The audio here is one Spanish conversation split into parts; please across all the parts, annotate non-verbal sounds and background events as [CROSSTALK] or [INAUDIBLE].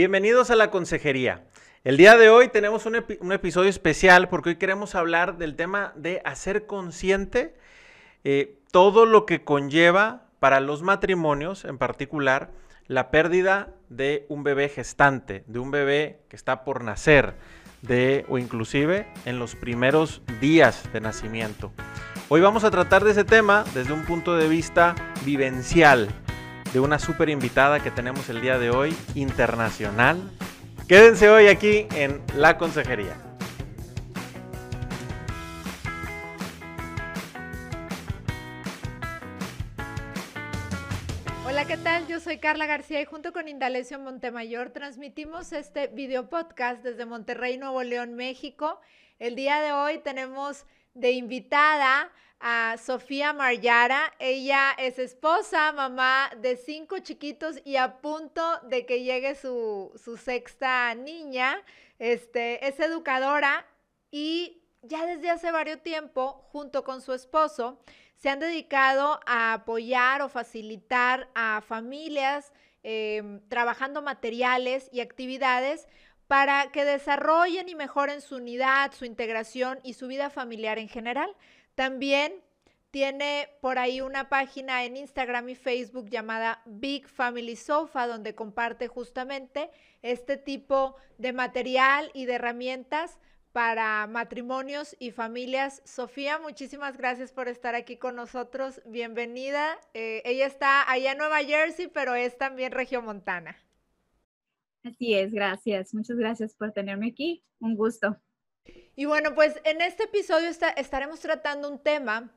Bienvenidos a la consejería. El día de hoy tenemos un, episodio especial porque hoy queremos hablar del tema de hacer consciente eh, todo lo que conlleva para los matrimonios, en particular, la pérdida de un bebé gestante, de un bebé que está por nacer, de o inclusive en los primeros días de nacimiento. Hoy vamos a tratar de ese tema desde un punto de vista vivencial, de una súper invitada que tenemos el día de hoy, internacional. Quédense hoy aquí en La Consejería. Hola, ¿qué tal? Yo soy Carla García y junto con Indalecio Montemayor transmitimos este video podcast desde Monterrey, Nuevo León, México. El día de hoy tenemos de invitada a Sofía Maryara. Ella es esposa, mamá de cinco chiquitos y a punto de que llegue su, sexta niña. Este, es educadora y ya desde hace varios tiempo, junto con su esposo, se han dedicado a apoyar o facilitar a familias em, trabajando materiales y actividades para que desarrollen y mejoren su unidad, su integración y su vida familiar en general. También tiene por ahí una página en Instagram y Facebook llamada Big Family Sofa, donde comparte justamente este tipo de material y de herramientas para matrimonios y familias. Sofía, muchísimas gracias por estar aquí con nosotros. Bienvenida. Eh, ella está allá en Nueva Jersey, pero es también regiomontana. Así es, gracias. Muchas gracias por tenerme aquí. Un gusto. Y bueno, pues en este episodio estaremos tratando un tema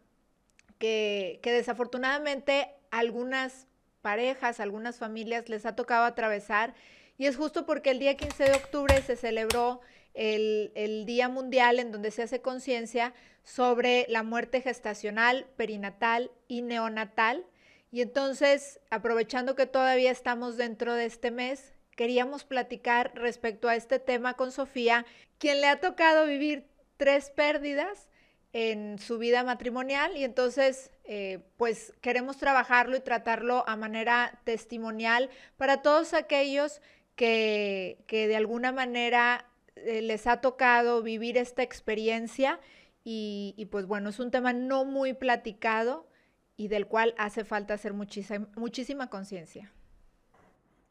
que, desafortunadamente algunas parejas, algunas familias les ha tocado atravesar y es justo porque el día 15 de octubre se celebró el, el Día Mundial en donde se hace conciencia sobre la muerte gestacional, perinatal y neonatal. Y entonces, aprovechando que todavía estamos dentro de este mes, queríamos platicar respecto a este tema con Sofía, quien le ha tocado vivir tres pérdidas en su vida matrimonial y entonces eh, pues queremos trabajarlo y tratarlo a manera testimonial para todos aquellos que, de alguna manera eh, les ha tocado vivir esta experiencia y, pues bueno, es un tema no muy platicado y del cual hace falta hacer muchísima conciencia.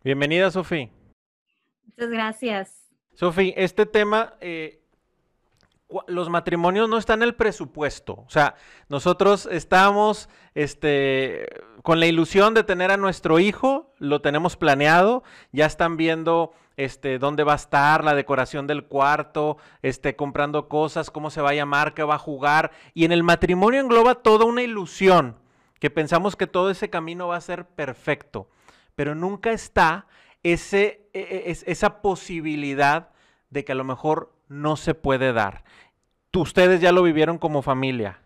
Bienvenida, Sofía. Muchas gracias. Sofía, este tema, eh, los matrimonios no están en el presupuesto. O sea, nosotros estamos este, con la ilusión de tener a nuestro hijo, lo tenemos planeado, ya están viendo este, dónde va a estar, la decoración del cuarto, este, comprando cosas, cómo se va a llamar, qué va a jugar. Y en el matrimonio engloba toda una ilusión, que pensamos que todo ese camino va a ser perfecto, pero nunca está ese, e, e, es, esa posibilidad de que a lo mejor no se puede dar. Ustedes ya lo vivieron como familia.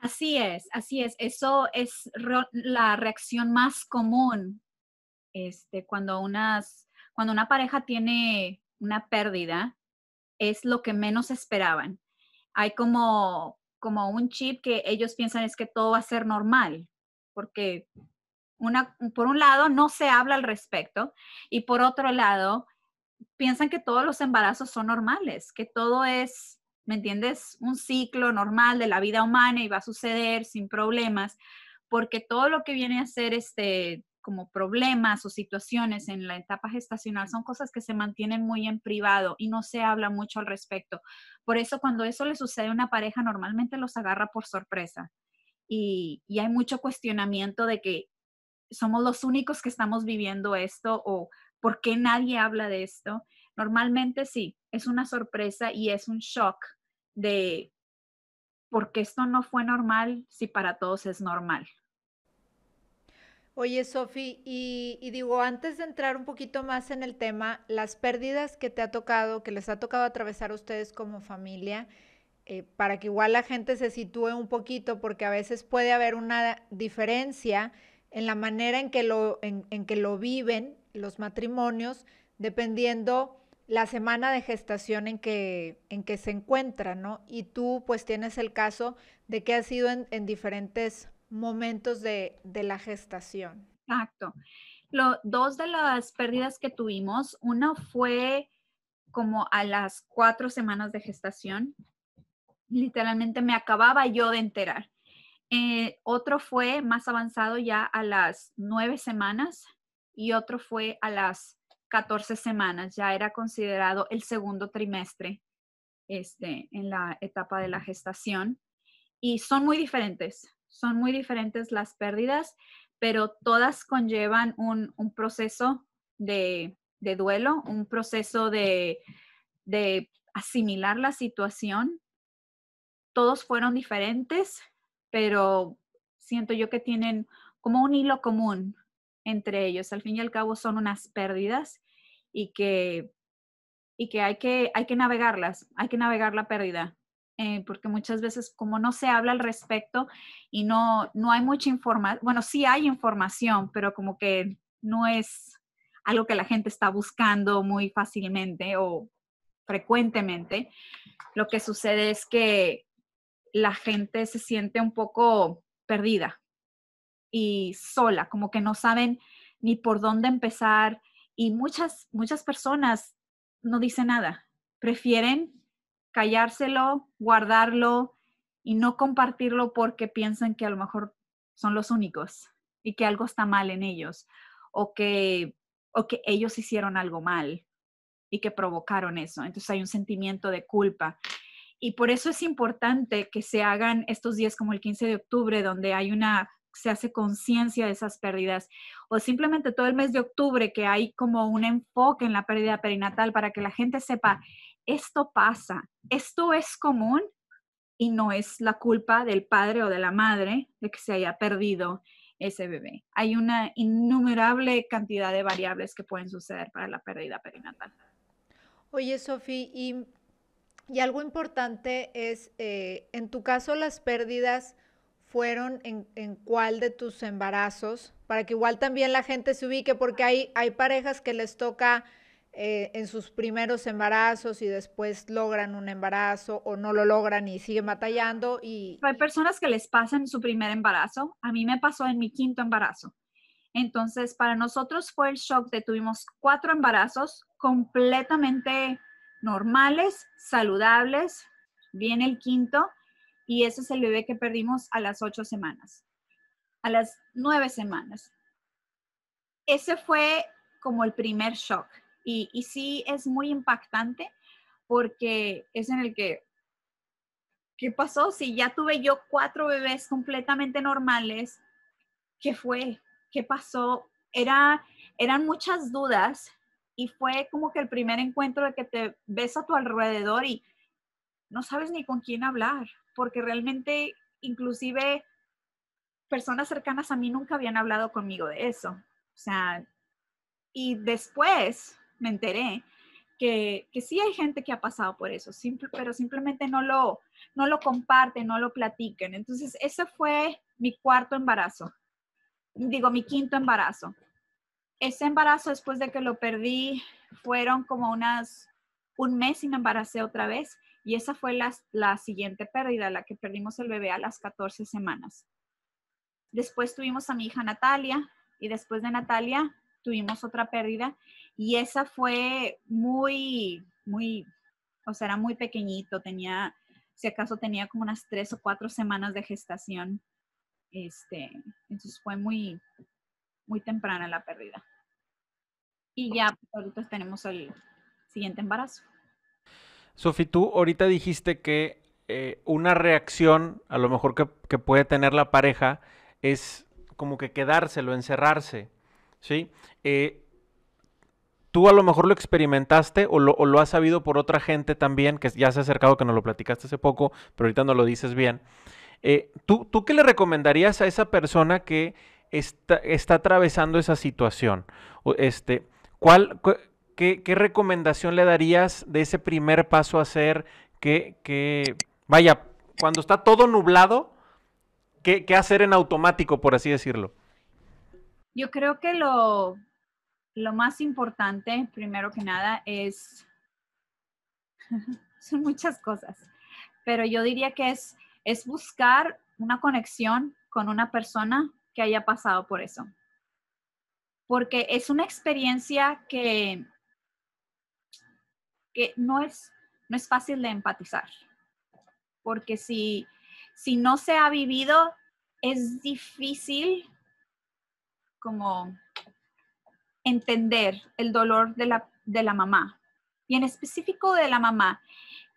Así es, así es. Eso es la reacción más común este, cuando, unas, cuando una pareja tiene una pérdida, es lo que menos esperaban. Hay como, como un chip que ellos piensan es que todo va a ser normal, porque por un lado, no se habla al respecto y por otro lado, piensan que todos los embarazos son normales, que todo es, ¿me entiendes? Un ciclo normal de la vida humana y va a suceder sin problemas, porque todo lo que viene a ser este como problemas o situaciones en la etapa gestacional son cosas que se mantienen muy en privado y no se habla mucho al respecto. Por eso cuando eso le sucede a una pareja normalmente los agarra por sorpresa. Y, hay mucho cuestionamiento de que somos los únicos que estamos viviendo esto o por qué nadie habla de esto. Normalmente sí, es una sorpresa y es un shock de por qué esto no fue normal si para todos es normal. Oye, Sofi, y, digo, antes de entrar un poquito más en el tema, las pérdidas que te ha tocado, que les ha tocado atravesar a ustedes como familia, eh, para que igual la gente se sitúe un poquito, porque a veces puede haber una diferencia en la manera en que lo, en, que lo viven los matrimonios, dependiendo la semana de gestación en que, en que se encuentran, ¿no? Y tú pues tienes el caso de que has sido en, diferentes momentos de, la gestación. Exacto. dos de las pérdidas que tuvimos, una fue como a las cuatro semanas de gestación. Literalmente me acababa yo de enterar. Eh, otro fue más avanzado ya a las nueve semanas y otro fue a las 14 semanas. Ya era considerado el segundo trimestre este, en la etapa de la gestación. Y son muy diferentes, son muy diferentes las pérdidas, pero todas conllevan un, proceso de, duelo, un proceso de, de asimilar la situación. Todos fueron diferentes, pero siento yo que tienen como un hilo común entre ellos. Al fin y al cabo son unas pérdidas y que, y que, hay, que hay que navegarlas, hay que navegar la pérdida. Eh, porque muchas veces como no se habla al respecto y no, no hay mucha información, bueno, sí hay información, pero como que no es algo que la gente está buscando muy fácilmente o frecuentemente, lo que sucede es que la gente se siente un poco perdida y sola, como que no saben ni por dónde empezar y muchas, muchas personas no dicen nada, prefieren callárselo, guardarlo y no compartirlo porque piensan que a lo mejor son los únicos y que algo está mal en ellos o que, o que ellos hicieron algo mal y que provocaron eso. Entonces hay un sentimiento de culpa. Y por eso es importante que se hagan estos días como el 15 de octubre, donde hay una se hace conciencia de esas pérdidas o simplemente todo el mes de octubre que hay como un enfoque en la pérdida perinatal para que la gente sepa, esto pasa, esto es común y no es la culpa del padre o de la madre de que se haya perdido ese bebé. Hay una innumerable cantidad de variables que pueden suceder para la pérdida perinatal. Oye, Sofi, y, algo importante es, eh, en tu caso, las pérdidas fueron en, en, cuál de tus embarazos, para que igual también la gente se ubique, porque hay, hay parejas que les toca eh, en sus primeros embarazos y después logran un embarazo o no lo logran y siguen batallando. Y... Hay personas que les pasan su primer embarazo. A mí me pasó en mi quinto embarazo. Entonces, para nosotros fue el shock de tuvimos cuatro embarazos completamente normales, saludables. Viene el quinto y ese es el bebé que perdimos a las ocho semanas, a las nueve semanas. Ese fue como el primer shock y, sí es muy impactante porque es en el que, ¿qué pasó? Si ya tuve yo cuatro bebés completamente normales, ¿qué fue? ¿Qué pasó? Era, eran muchas dudas y fue como que el primer encuentro de que te ves a tu alrededor y no sabes ni con quién hablar, porque realmente inclusive personas cercanas a mí nunca habían hablado conmigo de eso. O sea, y después me enteré que, que, sí hay gente que ha pasado por eso, simple, pero simplemente no lo, no lo comparten, no lo platican. Entonces, ese fue mi cuarto embarazo, digo, mi quinto embarazo. Ese embarazo, después de que lo perdí, fueron como unas, un mes y me embaracé otra vez. Y esa fue la, la siguiente pérdida, la que perdimos el bebé a las 14 semanas. Después tuvimos a mi hija Natalia y después de Natalia tuvimos otra pérdida y esa fue muy, muy, o sea, era muy pequeñito, tenía, si acaso tenía como unas tres o cuatro semanas de gestación. Este, entonces fue muy, muy temprana la pérdida. Y ya ahorita tenemos el siguiente embarazo. Sofi, tú ahorita dijiste que eh, una reacción, a lo mejor que, que, puede tener la pareja, es como que quedárselo, encerrarse, ¿sí? Eh, tú a lo mejor lo experimentaste o lo, has sabido por otra gente también, que ya se ha acercado, que nos lo platicaste hace poco, pero ahorita no lo dices bien. Eh, ¿tú, ¿tú, qué le recomendarías a esa persona que está, está atravesando esa situación? Este, ¿cuál, qué, recomendación le darías de ese primer paso a hacer que, vaya, cuando está todo nublado, ¿qué, ¿qué hacer en automático, por así decirlo? Yo creo que lo, más importante, primero que nada, es, [LAUGHS] son muchas cosas, pero yo diría que es buscar una conexión con una persona que haya pasado por eso. Porque es una experiencia que, que no, es, no es fácil de empatizar, porque si, si no se ha vivido, es difícil como entender el dolor de la, de la mamá, y en específico de la mamá.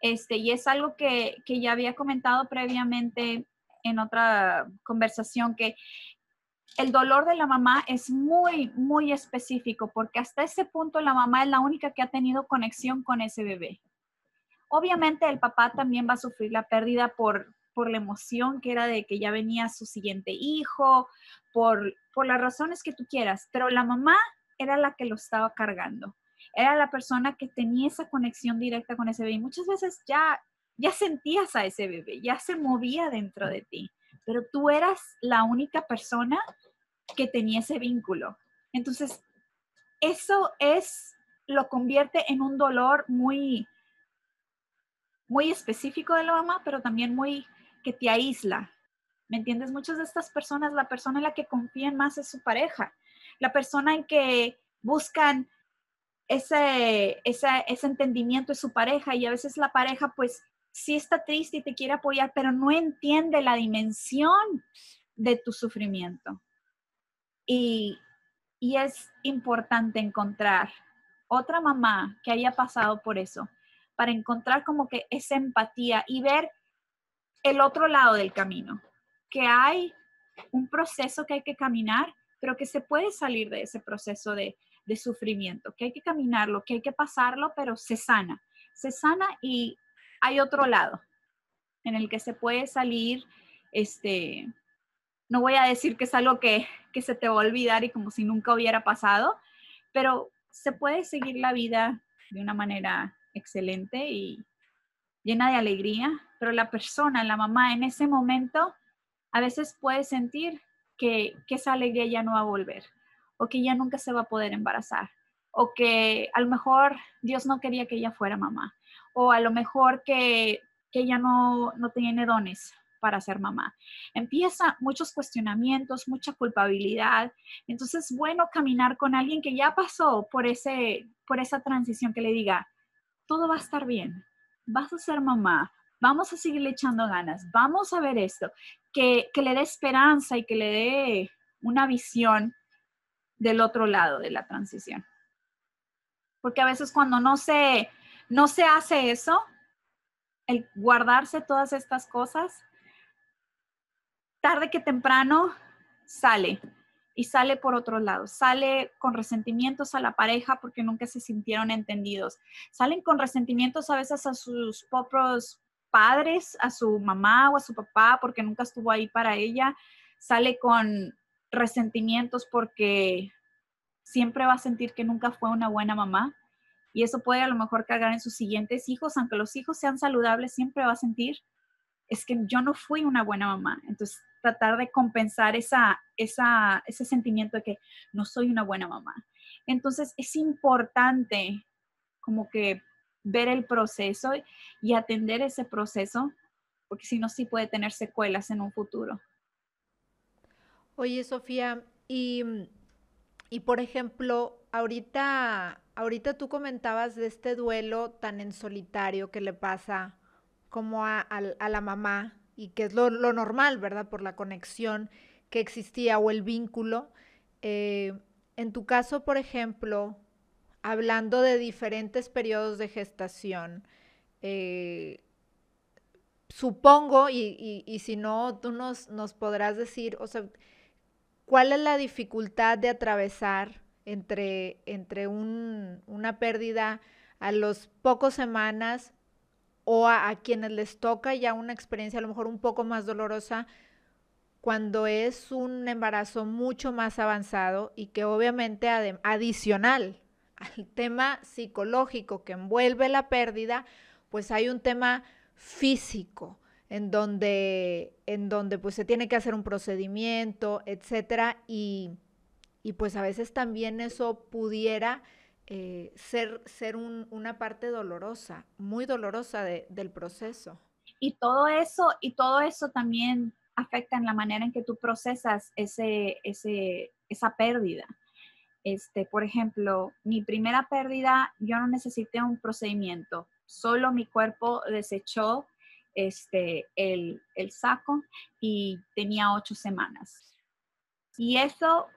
Este, y es algo que, que ya había comentado previamente en otra conversación, que el dolor de la mamá es muy, muy específico, porque hasta ese punto la mamá es la única que ha tenido conexión con ese bebé. Obviamente el papá también va a sufrir la pérdida por, por la emoción que era de que ya venía su siguiente hijo, por, por las razones que tú quieras, pero la mamá era la que lo estaba cargando. Era la persona que tenía esa conexión directa con ese bebé. Y muchas veces ya, ya sentías a ese bebé, ya se movía dentro de ti, pero tú eras la única persona que tenía ese vínculo. Entonces, eso es, lo convierte en un dolor muy, muy específico de la mamá, pero también muy que te aísla. ¿Me entiendes? Muchas de estas personas, la persona en la que confían más es su pareja, la persona en que buscan ese, ese entendimiento es su pareja y a veces la pareja pues sí está triste y te quiere apoyar, pero no entiende la dimensión de tu sufrimiento. Y, y es importante encontrar otra mamá que haya pasado por eso, para encontrar como que esa empatía y ver el otro lado del camino, que hay un proceso que hay que caminar, pero que se puede salir de ese proceso de, de sufrimiento, que hay que caminarlo, que hay que pasarlo, pero se sana. Se sana y hay otro lado en el que se puede salir, este, no voy a decir que es algo que, que se te va a olvidar y como si nunca hubiera pasado, pero se puede seguir la vida de una manera excelente y llena de alegría, pero la persona, la mamá en ese momento, a veces puede sentir que, que esa alegría ya no va a volver o que ya nunca se va a poder embarazar, o que a lo mejor Dios no quería que ella fuera mamá, o a lo mejor que, que ella no, no tiene dones para ser mamá. Empieza muchos cuestionamientos, mucha culpabilidad. Entonces, bueno caminar con alguien que ya pasó por, ese, por esa transición, que le diga, todo va a estar bien, vas a ser mamá, vamos a seguirle echando ganas, vamos a ver esto, que, que le dé esperanza y que le dé una visión del otro lado de la transición. Porque a veces cuando no se, no se hace eso, el guardarse todas estas cosas, tarde que temprano sale y sale por otro lado, sale con resentimientos a la pareja porque nunca se sintieron entendidos, salen con resentimientos a veces a sus propios padres, a su mamá o a su papá porque nunca estuvo ahí para ella, sale con resentimientos porque siempre va a sentir que nunca fue una buena mamá. Y eso puede a lo mejor cargar en sus siguientes hijos, aunque los hijos sean saludables, siempre va a sentir es que yo no fui una buena mamá. Entonces, tratar de compensar esa, ese sentimiento de que no soy una buena mamá. Entonces, es importante como que ver el proceso y atender ese proceso, porque si no, sí puede tener secuelas en un futuro. Oye, Sofía, y, y por ejemplo, ahorita, ahorita tú comentabas de este duelo tan en solitario que le pasa como a, la mamá y que es lo, normal, ¿verdad? Por la conexión que existía o el vínculo. Eh, en tu caso, por ejemplo, hablando de diferentes periodos de gestación, eh, supongo, y, si no, tú nos, podrás decir, o sea, ¿Cuál es la dificultad de atravesar entre, entre una pérdida a los pocos semanas o a, quienes les toca ya una experiencia a lo mejor un poco más dolorosa cuando es un embarazo mucho más avanzado y que obviamente adicional al tema psicológico que envuelve la pérdida, pues hay un tema físico en donde, en donde pues se tiene que hacer un procedimiento, etcétera, y, pues a veces también eso pudiera eh, ser, ser una parte dolorosa, muy dolorosa del proceso. Y todo eso, y todo eso también afecta en la manera en que tú procesas ese, ese, esa pérdida. Este, por ejemplo, mi primera pérdida, yo no necesité un procedimiento, solo mi cuerpo desechó este, el, el saco y tenía ocho semanas. Y eso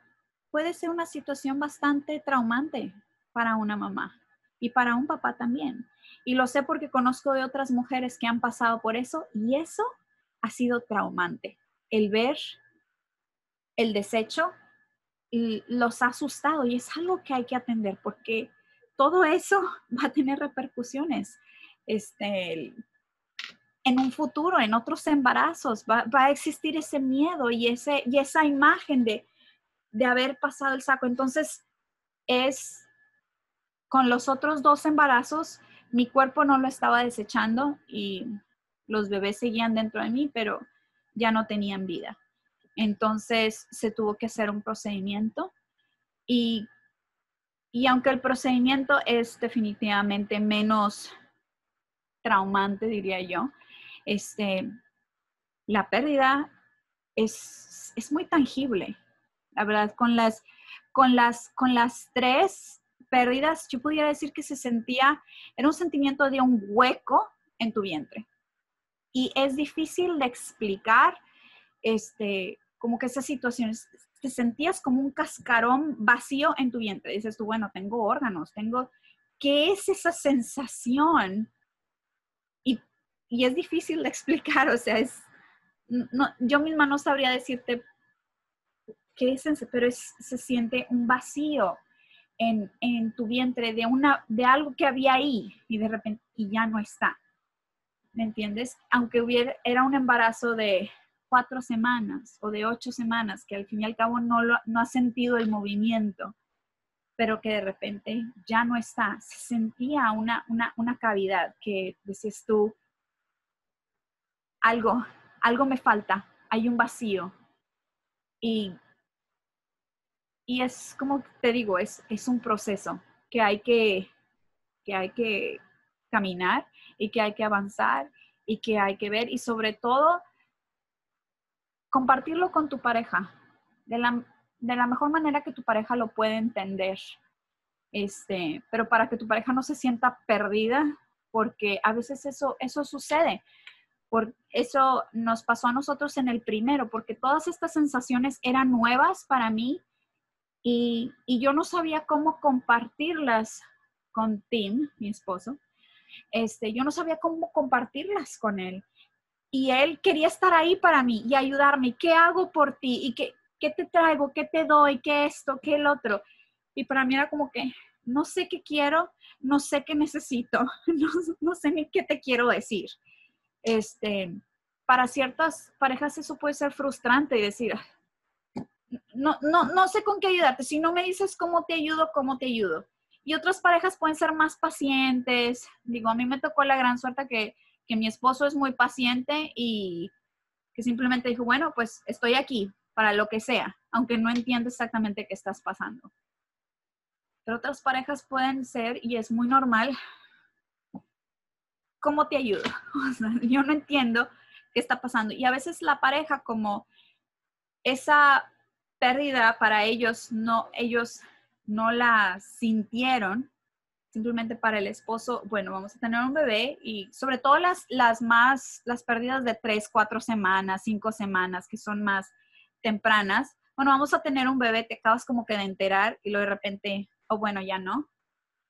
puede ser una situación bastante traumante para una mamá y para un papá también. Y lo sé porque conozco de otras mujeres que han pasado por eso y eso ha sido traumante. El ver el desecho los ha asustado y es algo que hay que atender porque todo eso [LAUGHS] va a tener repercusiones este, en un futuro, en otros embarazos. Va, a existir ese miedo y, ese, y esa imagen de, de haber pasado el saco. Entonces, es con los otros dos embarazos, mi cuerpo no lo estaba desechando y los bebés seguían dentro de mí, pero ya no tenían vida. Entonces se tuvo que hacer un procedimiento y, y aunque el procedimiento es definitivamente menos traumante, diría yo, este, la pérdida es, es muy tangible. La verdad, con las, con las, con las tres pérdidas, yo pudiera decir que se sentía, era un sentimiento de un hueco en tu vientre. Y es difícil de explicar, este, como que esas situaciones, te sentías como un cascarón vacío en tu vientre. Dices tú, bueno, tengo órganos, tengo, ¿qué es esa sensación? Y, y es difícil de explicar, o sea, es, no, yo misma no sabría decirte qué es, pero se siente un vacío en, en, tu vientre de, una, de algo que había ahí y de repente y ya no está. ¿Me entiendes? Aunque hubiera, era un embarazo de cuatro semanas o de ocho semanas, que al fin y al cabo no, lo, no ha sentido el movimiento, pero que de repente ya no está. Se sentía una, una, una cavidad que decías tú, algo, algo me falta, hay un vacío. Y, y es como te digo, es, es un proceso que hay que, que hay que caminar y que hay que avanzar y que hay que ver y sobre todo compartirlo con tu pareja de la, de la mejor manera que tu pareja lo puede entender. Este, pero para que tu pareja no se sienta perdida, porque a veces eso, eso sucede. Por eso nos pasó a nosotros en el primero, porque todas estas sensaciones eran nuevas para mí y, yo no sabía cómo compartirlas con Tim, mi esposo. Este, yo no sabía cómo compartirlas con él y él quería estar ahí para mí y ayudarme. ¿Qué hago por ti? ¿Y qué, qué te traigo? ¿Qué te doy? ¿Qué esto? ¿Qué el otro? Y para mí era como que no sé qué quiero, no sé qué necesito, [LAUGHS] no, sé ni qué te quiero decir. Este, para ciertas parejas eso puede ser frustrante y decir, no, no, no sé con qué ayudarte. Si no me dices cómo te ayudo, cómo te ayudo. Y otras parejas pueden ser más pacientes. Digo, a mí me tocó la gran suerte que que mi esposo es muy paciente y que simplemente dijo, bueno, pues estoy aquí para lo que sea, aunque no entiendo exactamente qué estás pasando. Pero otras parejas pueden ser, y es muy normal, ¿cómo te ayudo? [LAUGHS] yo no entiendo qué está pasando. Y a veces la pareja, como esa pérdida para ellos, no, ellos no la sintieron, simplemente para el esposo, bueno, vamos a tener un bebé y sobre todo las, las más, las pérdidas de tres, cuatro semanas, cinco semanas, que son más tempranas, bueno, vamos a tener un bebé, te acabas como que de enterar y luego de repente, o oh, bueno, ya no.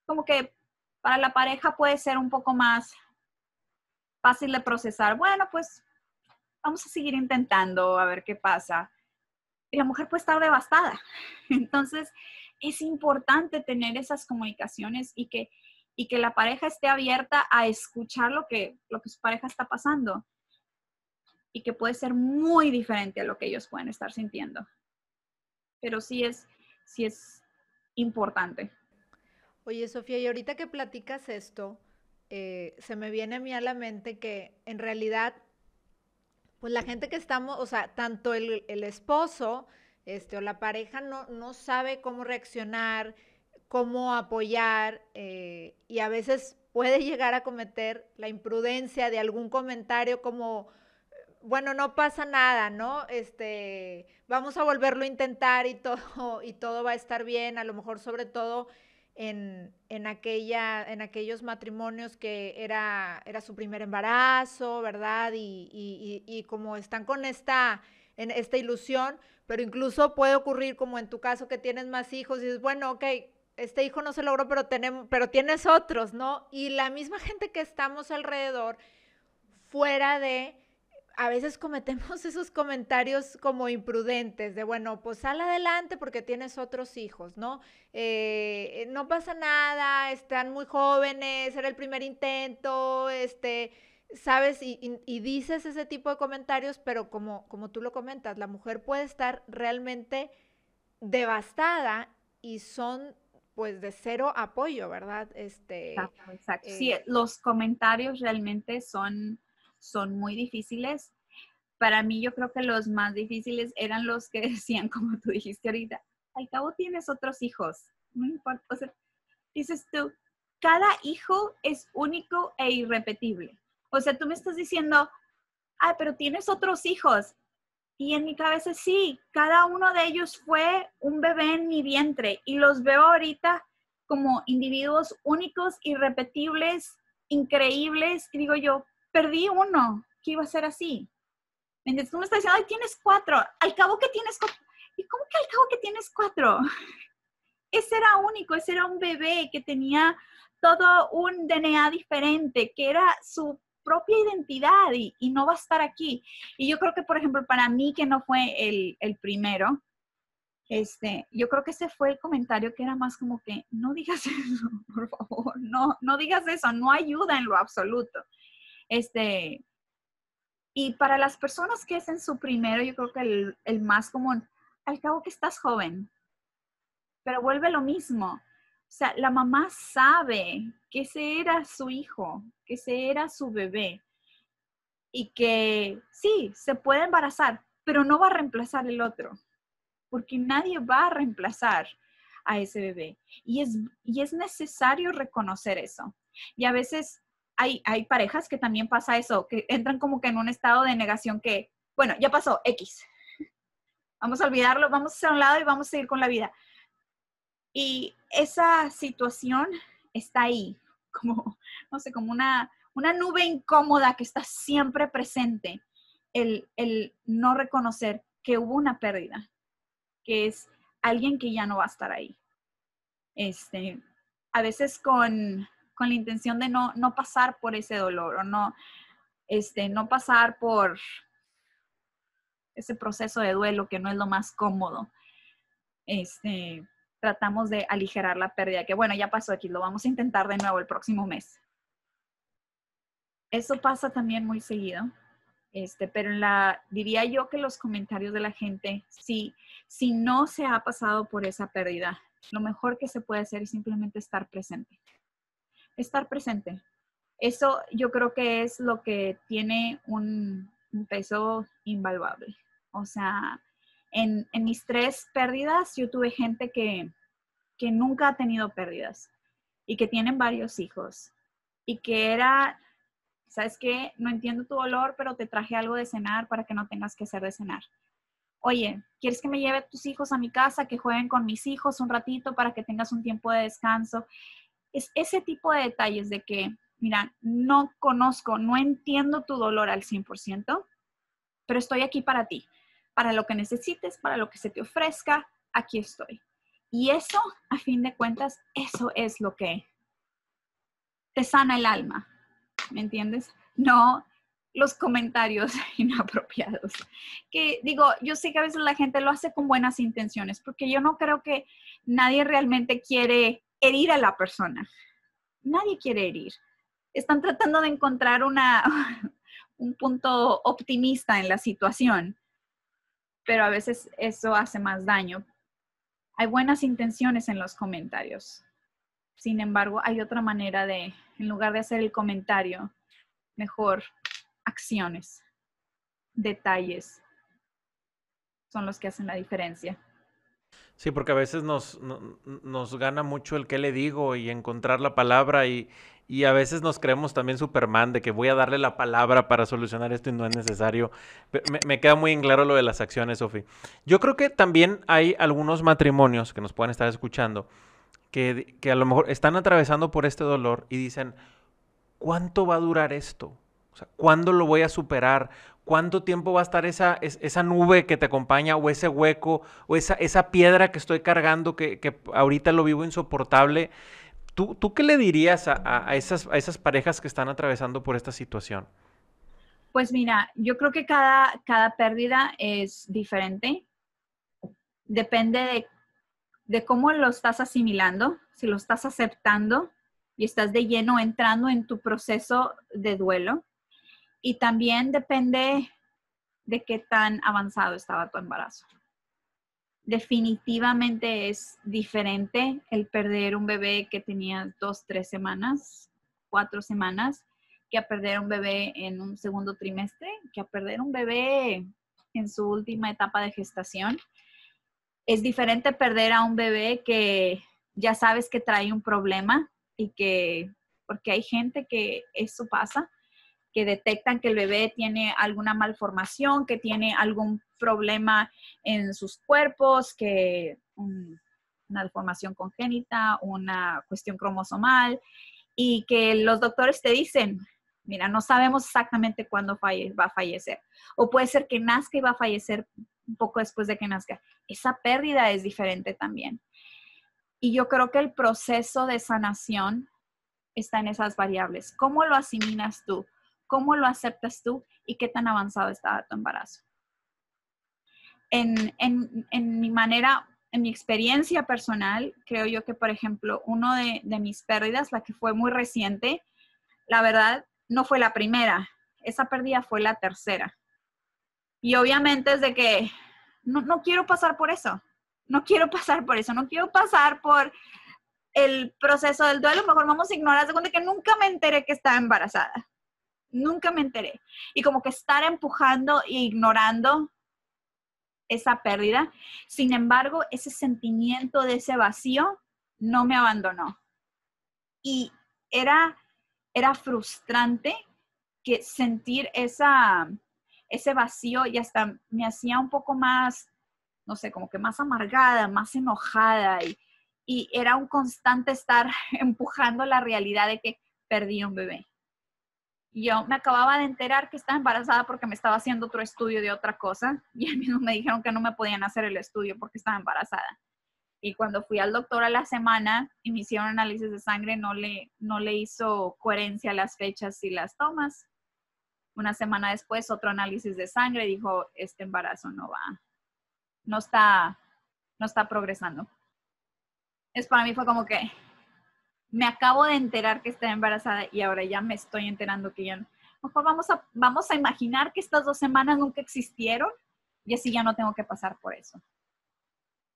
Como que para la pareja puede ser un poco más fácil de procesar. Bueno, pues vamos a seguir intentando a ver qué pasa. Y la mujer puede estar devastada. [LAUGHS] Entonces, es importante tener esas comunicaciones y que, y que la pareja esté abierta a escuchar lo que, lo que su pareja está pasando y que puede ser muy diferente a lo que ellos pueden estar sintiendo. Pero sí es, sí es importante. Oye, Sofía, y ahorita que platicas esto, eh, se me viene a mí a la mente que en realidad, pues la gente que estamos, o sea, tanto el, el esposo, este, o la pareja no, no sabe cómo reaccionar, cómo apoyar eh, y a veces puede llegar a cometer la imprudencia de algún comentario como bueno, no pasa nada, ¿no? Este, vamos a volverlo a intentar y todo, [LAUGHS] y todo va a estar bien, a lo mejor sobre todo en, en, aquella, en aquellos matrimonios que era, era su primer embarazo, ¿verdad? Y, y, como están con esta, en esta ilusión, pero incluso puede ocurrir como en tu caso que tienes más hijos y dices, bueno, ok, este hijo no se logró, pero, tenemos, pero tienes otros, ¿no? Y la misma gente que estamos alrededor, fuera de, a veces cometemos [LAUGHS] esos comentarios como imprudentes, de bueno, pues sal adelante porque tienes otros hijos, ¿no? Eh, no pasa nada, están muy jóvenes, era el primer intento, este, sabes, y, y, y, dices ese tipo de comentarios, pero como, como tú lo comentas, la mujer puede estar realmente devastada y son pues de cero apoyo, ¿verdad? Este, exacto, exacto. Eh, sí, los comentarios realmente son, son muy difíciles. Para mí yo creo que los más difíciles eran los que [LAUGHS] decían, como tú dijiste ahorita, al cabo tienes otros hijos, no importa. O sea, dices tú, cada hijo es único e irrepetible. O sea, tú me estás diciendo, ay, pero tienes otros hijos. Y en mi cabeza sí, cada uno de ellos fue un bebé en mi vientre y los veo ahorita como individuos únicos, irrepetibles, increíbles. Y digo yo, perdí uno, ¿qué iba a ser así? Tú me estás diciendo, ay, tienes cuatro, al cabo que tienes cuatro. ¿Y cómo que al cabo que tienes cuatro? [LAUGHS] Ese era único, ese era un bebé que tenía todo un DNA diferente, que era su propia identidad y, y, no va a estar aquí. Y yo creo que, por ejemplo, para mí que no fue el, el primero, este, yo creo que ese fue el comentario que era más como que, no digas [LAUGHS] eso, por favor, no, no digas eso, no ayuda en lo absoluto. Este, y para las personas que es en su primero, yo creo que el, el más común, al cabo que estás joven, pero vuelve lo mismo. O sea, la mamá sabe que ese era su hijo, que ese era su bebé y que sí, se puede embarazar, pero no va a reemplazar el otro, porque nadie va a reemplazar a ese bebé. Y es, y es necesario reconocer eso. Y a veces hay, hay parejas que también pasa eso, que entran como que en un estado de negación que, bueno, ya pasó, X. Vamos a olvidarlo, vamos a hacer un lado y vamos a seguir con la vida. Y esa situación está ahí, como, no sé, como una, una nube incómoda que está siempre presente, el, el no reconocer que hubo una pérdida, que es alguien que ya no va a estar ahí. Este, a veces con, con la intención de no, no pasar por ese dolor o no, este, no pasar por ese proceso de duelo que no es lo más cómodo. Este, tratamos de aligerar la pérdida, que bueno, ya pasó aquí, lo vamos a intentar de nuevo el próximo mes. Eso pasa también muy seguido, este, pero la, diría yo que los comentarios de la gente, si, si no se ha pasado por esa pérdida, lo mejor que se puede hacer es simplemente estar presente. Estar presente. Eso yo creo que es lo que tiene un, peso invaluable. O sea, en, en, mis tres pérdidas, yo tuve gente que, que nunca ha tenido pérdidas y que tienen varios hijos y que era, ¿sabes qué? No entiendo tu dolor, pero te traje algo de cenar para que no tengas que hacer de cenar. Oye, ¿quieres que me lleve tus hijos a mi casa, que jueguen con mis hijos un ratito para que tengas un tiempo de descanso? Es ese tipo de detalles de que, mira, no conozco, no entiendo tu dolor al 100%, pero estoy aquí para ti para lo que necesites, para lo que se te ofrezca, aquí estoy. Y eso, a fin de cuentas, eso es lo que te sana el alma, ¿me entiendes? No los comentarios [LAUGHS] inapropiados. Que digo, yo sé que a veces la gente lo hace con buenas intenciones, porque yo no creo que nadie realmente quiere herir a la persona. Nadie quiere herir. Están tratando de encontrar una, [LAUGHS] un punto optimista en la situación pero a veces eso hace más daño. Hay buenas intenciones en los comentarios. Sin embargo, hay otra manera de, en lugar de hacer el comentario, mejor acciones, detalles son los que hacen la diferencia. Sí, porque a veces nos, nos gana mucho el qué le digo y encontrar la palabra y, y a veces nos creemos también Superman de que voy a darle la palabra para solucionar esto y no es necesario. Me, queda muy en claro lo de las acciones, Sofi. Yo creo que también hay algunos matrimonios que nos pueden estar escuchando que, que a lo mejor están atravesando por este dolor y dicen, ¿cuánto va a durar esto? ¿Cuándo lo voy a superar? cuánto tiempo va a estar esa, esa nube que te acompaña o ese hueco o esa, esa piedra que estoy cargando que, que ahorita lo vivo insoportable. ¿Tú, ¿Tú, qué le dirías a, a, esas, a esas parejas que están atravesando por esta situación? Pues mira, yo creo que cada, cada pérdida es diferente. Depende de, de cómo lo estás asimilando, si lo estás aceptando y estás de lleno entrando en tu proceso de duelo y también depende de qué tan avanzado estaba tu embarazo. Definitivamente es diferente el perder un bebé que tenía dos, tres semanas, cuatro semanas, que a perder un bebé en un segundo trimestre, que a perder un bebé en su última etapa de gestación. Es diferente perder a un bebé que ya sabes que trae un problema y que, porque hay gente que eso pasa, que detectan que el bebé tiene alguna malformación, que tiene algún problema en sus cuerpos, que una malformación congénita, una cuestión cromosomal, y que los doctores te dicen, mira, no sabemos exactamente cuándo va a fallecer. O puede ser que nazca y va a fallecer un poco después de que nazca. Esa pérdida es diferente también. Y yo creo que el proceso de sanación está en esas variables. ¿Cómo lo asimilas tú? Cómo lo aceptas tú y qué tan avanzado está tu embarazo. En, mi manera, en mi experiencia personal, creo yo que, por ejemplo, uno de, mis pérdidas, la que fue muy reciente, la verdad, no fue la primera, esa pérdida fue la tercera. Y obviamente es de que no, no quiero pasar por eso, no quiero pasar por eso, no quiero pasar por el proceso del duelo, mejor vamos a ignorar, de que nunca me enteré que estaba embarazada nunca me enteré. Y como que estar empujando e ignorando esa pérdida. Sin embargo, ese sentimiento de ese vacío no me abandonó. Y era, era frustrante que sentir esa, ese vacío y hasta me hacía un poco más, no sé, como que más amargada, más enojada y, y era un constante estar [LAUGHS] empujando la realidad de que perdí un bebé yo me acababa de enterar que estaba embarazada porque me estaba haciendo otro estudio de otra cosa [LAUGHS] y a mí me dijeron que no me podían hacer el estudio porque estaba embarazada. Y cuando fui al doctor a la semana y me hicieron análisis de sangre, no le, no le hizo coherencia las fechas y las tomas. Una semana después, otro análisis de sangre dijo, este embarazo no va, no está, no está progresando. Es para mí fue como que, me acabo de enterar que estoy embarazada y ahora ya me estoy enterando que ya no. Mejor vamos a, vamos a imaginar que estas dos semanas nunca existieron y así ya no tengo que pasar por eso.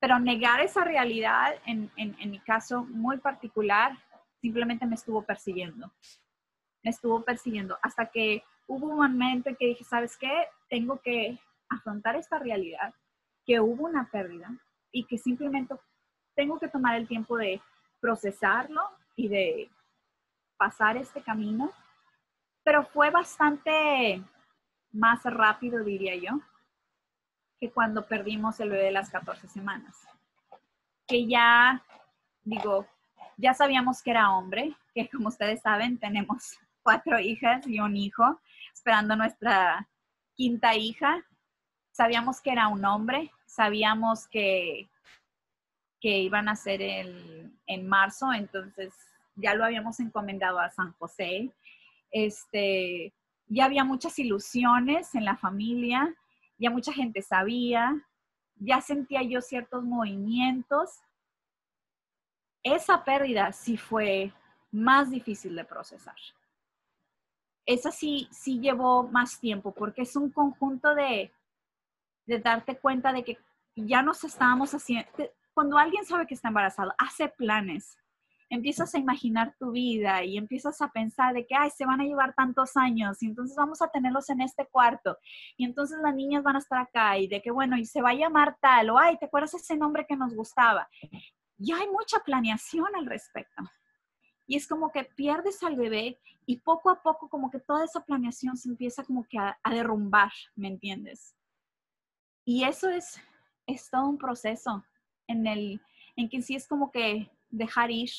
Pero negar esa realidad, en, en, en mi caso muy particular, simplemente me estuvo persiguiendo. Me estuvo persiguiendo hasta que hubo un momento en que dije, ¿sabes qué? Tengo que afrontar esta realidad, que hubo una pérdida y que simplemente tengo que tomar el tiempo de procesarlo y de pasar este camino, pero fue bastante más rápido, diría yo, que cuando perdimos el bebé de las 14 semanas. Que ya, digo, ya sabíamos que era hombre, que como ustedes saben, tenemos cuatro hijas y un hijo, esperando nuestra quinta hija. Sabíamos que era un hombre, sabíamos que que iban a ser en marzo, entonces ya lo habíamos encomendado a San José. Este, ya había muchas ilusiones en la familia, ya mucha gente sabía, ya sentía yo ciertos movimientos. Esa pérdida sí fue más difícil de procesar. Esa sí, sí llevó más tiempo porque es un conjunto de, de darte cuenta de que ya nos estábamos haciendo, cuando alguien sabe que está embarazado, hace planes, empiezas a imaginar tu vida y empiezas a pensar de que, ay, se van a llevar tantos años y entonces vamos a tenerlos en este cuarto y entonces las niñas van a estar acá y de que, bueno, y se va a llamar tal o, ay, ¿te acuerdas ese nombre que nos gustaba? Ya hay mucha planeación al respecto. Y es como que pierdes al bebé y poco a poco como que toda esa planeación se empieza como que a, a derrumbar, ¿me entiendes? Y eso es, es todo un proceso en el en que sí es como que dejar ir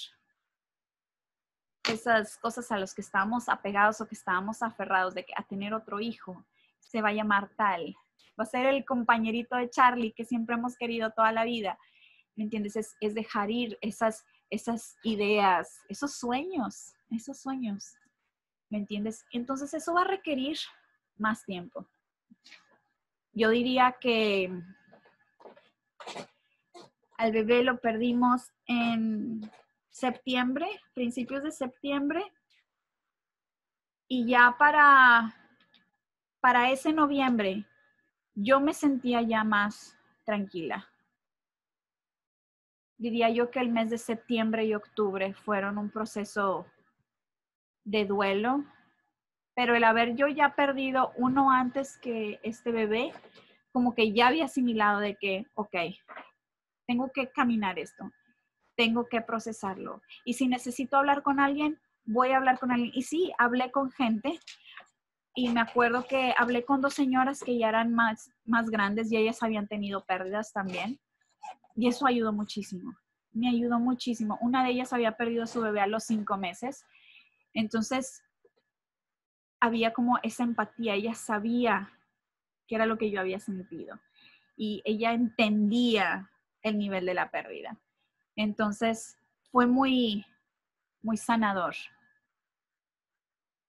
esas cosas a las que estábamos apegados o que estábamos aferrados de que a tener otro hijo se va a llamar tal, va a ser el compañerito de Charlie que siempre hemos querido toda la vida. ¿Me entiendes? Es, es dejar ir esas, esas ideas, esos sueños, esos sueños. ¿Me entiendes? Entonces eso va a requerir más tiempo. Yo diría que al bebé lo perdimos en septiembre, principios de septiembre. Y ya para, para ese noviembre, yo me sentía ya más tranquila. Diría yo que el mes de septiembre y octubre fueron un proceso de duelo, pero el haber yo ya perdido uno antes que este bebé, como que ya había asimilado de que, ok, tengo que caminar esto, tengo que procesarlo. Y si necesito hablar con alguien, voy a hablar con alguien. Y sí, hablé con gente y me acuerdo que hablé con dos señoras que ya eran más, más grandes y ellas habían tenido pérdidas también. Y eso ayudó muchísimo. Me ayudó muchísimo. Una de ellas había perdido a su bebé a los cinco meses. Entonces, había como esa empatía. Ella sabía qué era lo que yo había sentido. Y ella entendía el nivel de la pérdida. Entonces, fue muy, muy sanador.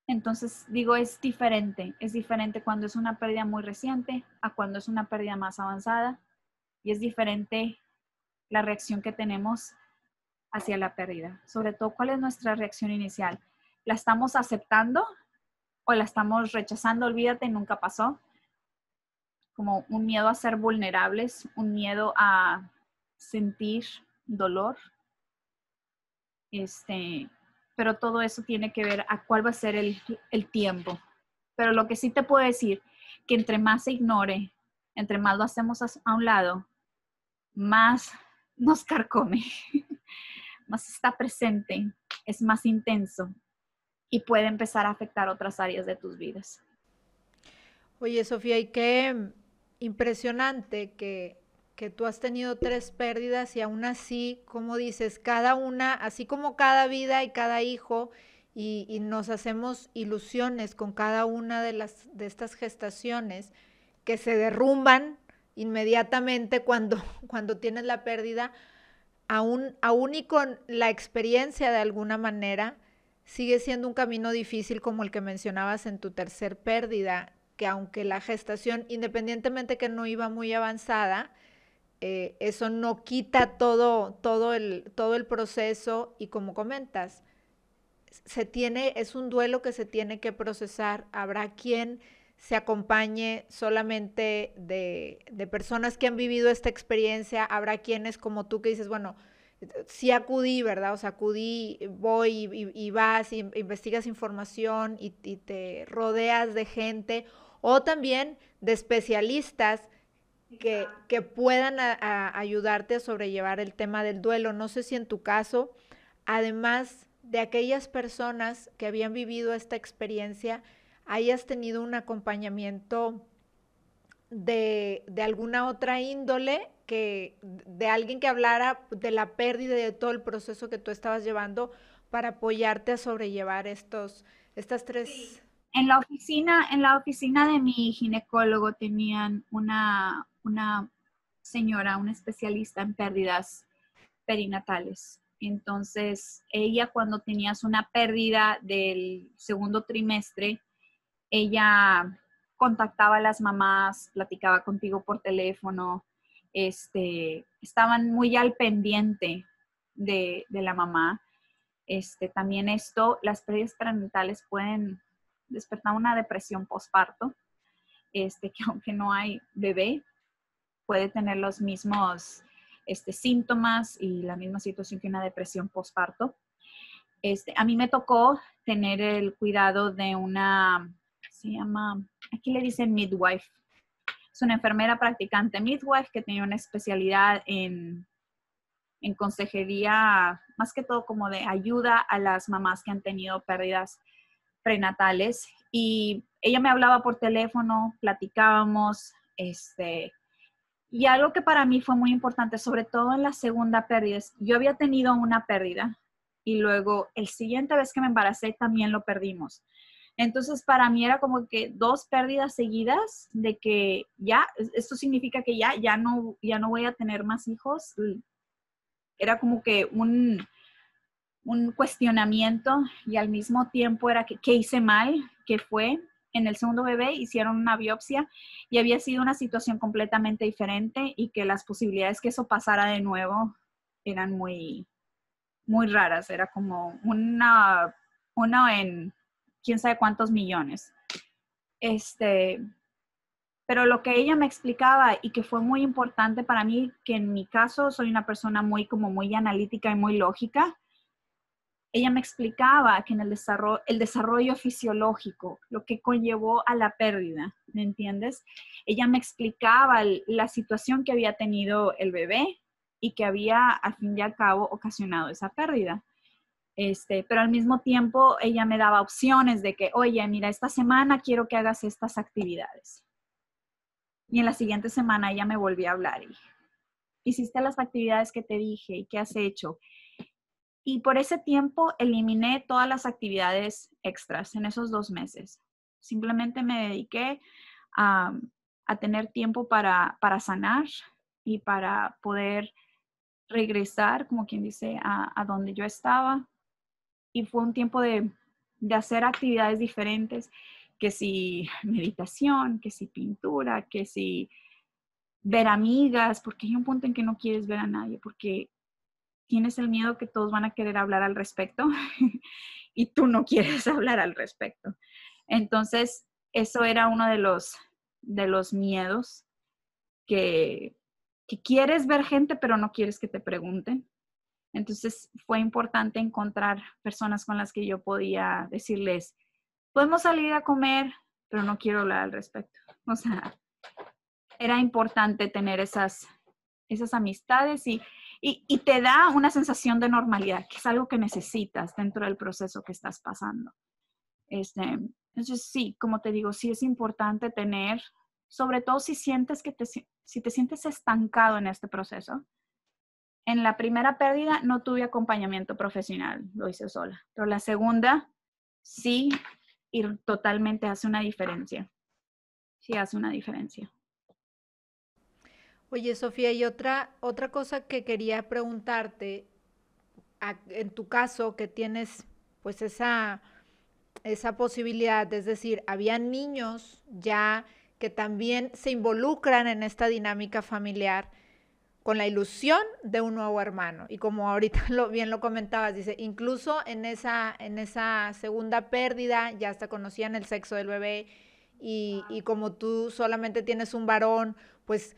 Entonces, digo, es diferente, es diferente cuando es una pérdida muy reciente a cuando es una pérdida más avanzada y es diferente la reacción que tenemos hacia la pérdida. Sobre todo, ¿cuál es nuestra reacción inicial? ¿La estamos aceptando o la estamos rechazando? Olvídate, nunca pasó. Como un miedo a ser vulnerables, un miedo a sentir dolor. Este, pero todo eso tiene que ver a cuál va a ser el, el tiempo. Pero lo que sí te puedo decir, que entre más se ignore, entre más lo hacemos a un lado, más nos carcome, [LAUGHS] más está presente, es más intenso y puede empezar a afectar otras áreas de tus vidas. Oye, Sofía, y qué impresionante que que tú has tenido tres pérdidas y aún así, como dices, cada una, así como cada vida y cada hijo, y, nos hacemos ilusiones con cada una de, las, de estas gestaciones que se derrumban inmediatamente cuando, [LAUGHS] cuando tienes la pérdida, aún, aún y con la experiencia de alguna manera, sigue siendo un camino difícil como el que mencionabas en tu tercer pérdida, que aunque la gestación, independientemente que no iba muy avanzada, eh, eso no quita todo, todo, el, todo el proceso y como comentas, se tiene, es un duelo que se tiene que procesar. Habrá quien se acompañe solamente de, de, personas que han vivido esta experiencia, habrá quienes como tú que dices, bueno, sí acudí, ¿verdad? O sea, acudí, voy y, vas, y investigas información y te rodeas de gente, o también de especialistas que, puedan ayudarte a sobrellevar el tema del duelo. No sé si en tu caso, además de aquellas personas que habían vivido esta experiencia, hayas tenido un acompañamiento de, alguna otra índole, que, de alguien que hablara de la pérdida de todo el proceso que tú estabas llevando para apoyarte a sobrellevar estos, estas tres... En la oficina, en la oficina de mi ginecólogo tenían una, una señora, una especialista en pérdidas perinatales. Entonces, ella cuando tenías una pérdida del segundo trimestre, ella contactaba a las mamás, platicaba contigo por teléfono, este, estaban muy al pendiente de, de la mamá. Este, también esto, las pérdidas perinatales pueden despertar una depresión postparto, este, [LAUGHS] que aunque no hay bebé, puede tener los mismos este, síntomas y la misma situación que una depresión postparto. Este, a mí me tocó tener el cuidado de una, se llama, aquí le dicen midwife. Es una enfermera practicante midwife que tenía una especialidad en, en consejería, más que todo como de ayuda a las mamás que han tenido pérdidas prenatales. Y ella me hablaba por teléfono, platicábamos, este, y algo que para mí fue muy importante, sobre todo en la segunda pérdida, yo había tenido una pérdida y luego el siguiente vez que me embaracé también lo perdimos. Entonces, para mí era como que dos pérdidas seguidas de que ya, esto significa que ya, ya no, ya no voy a tener más hijos. Era como que un, un cuestionamiento y al mismo tiempo era que, ¿qué hice mal? ¿Qué fue? En el segundo bebé hicieron una biopsia y había sido una situación completamente diferente y que las posibilidades que eso pasara de nuevo eran muy, muy raras, era como una, una en quién sabe cuántos millones. Este, pero lo que ella me explicaba y que fue muy importante para mí, que en mi caso soy una persona muy como muy analítica y muy lógica, ella me explicaba que en el desarrollo, el desarrollo fisiológico, lo que conllevó a la pérdida, ¿me entiendes? Ella me explicaba la situación que había tenido el bebé, y que había al fin y al cabo ocasionado esa pérdida. Este, pero al mismo tiempo ella me daba opciones de que, oye, mira, esta semana quiero que hagas estas actividades. Y en la siguiente semana ella me volvió a hablar y hiciste las actividades que te dije y qué has hecho. Y por ese tiempo eliminé todas las actividades extras en esos dos meses. Simplemente me dediqué a, a tener tiempo para, para sanar y para poder regresar, como quien dice, a, donde yo estaba. Y fue un tiempo de, hacer actividades diferentes, que si [LAUGHS] meditación, que si pintura, que si ver amigas, porque hay un punto en que no quieres ver a nadie, porque tienes el miedo que todos van a querer hablar al respecto [LAUGHS] y tú no quieres [LAUGHS] hablar al respecto. Entonces, eso era uno de los, de los miedos que, que quieres ver gente, pero no quieres que te pregunten. Entonces fue importante encontrar personas con las que yo podía decirles, podemos salir a comer, pero no quiero hablar al respecto. O sea, era importante tener esas, esas amistades y, y, te da una sensación de normalidad, que es algo que necesitas dentro del proceso que estás pasando. Este, entonces, sí, como te digo, sí es importante tener sobre todo si sientes que te, si te sientes estancado en este proceso. En la primera pérdida no tuve acompañamiento profesional, lo hice sola, pero la segunda sí y totalmente hace una diferencia. Sí hace una diferencia. Oye, Sofía, y otra, otra cosa que quería preguntarte, en tu caso que tienes pues esa, esa posibilidad, es decir, había niños ya que también se involucran en esta dinámica familiar con la ilusión de un nuevo hermano. Y como ahorita [LAUGHS] lo, bien lo comentabas, dice, incluso en esa, en esa segunda pérdida ya hasta conocían el sexo del bebé y, y como tú solamente tienes un varón, pues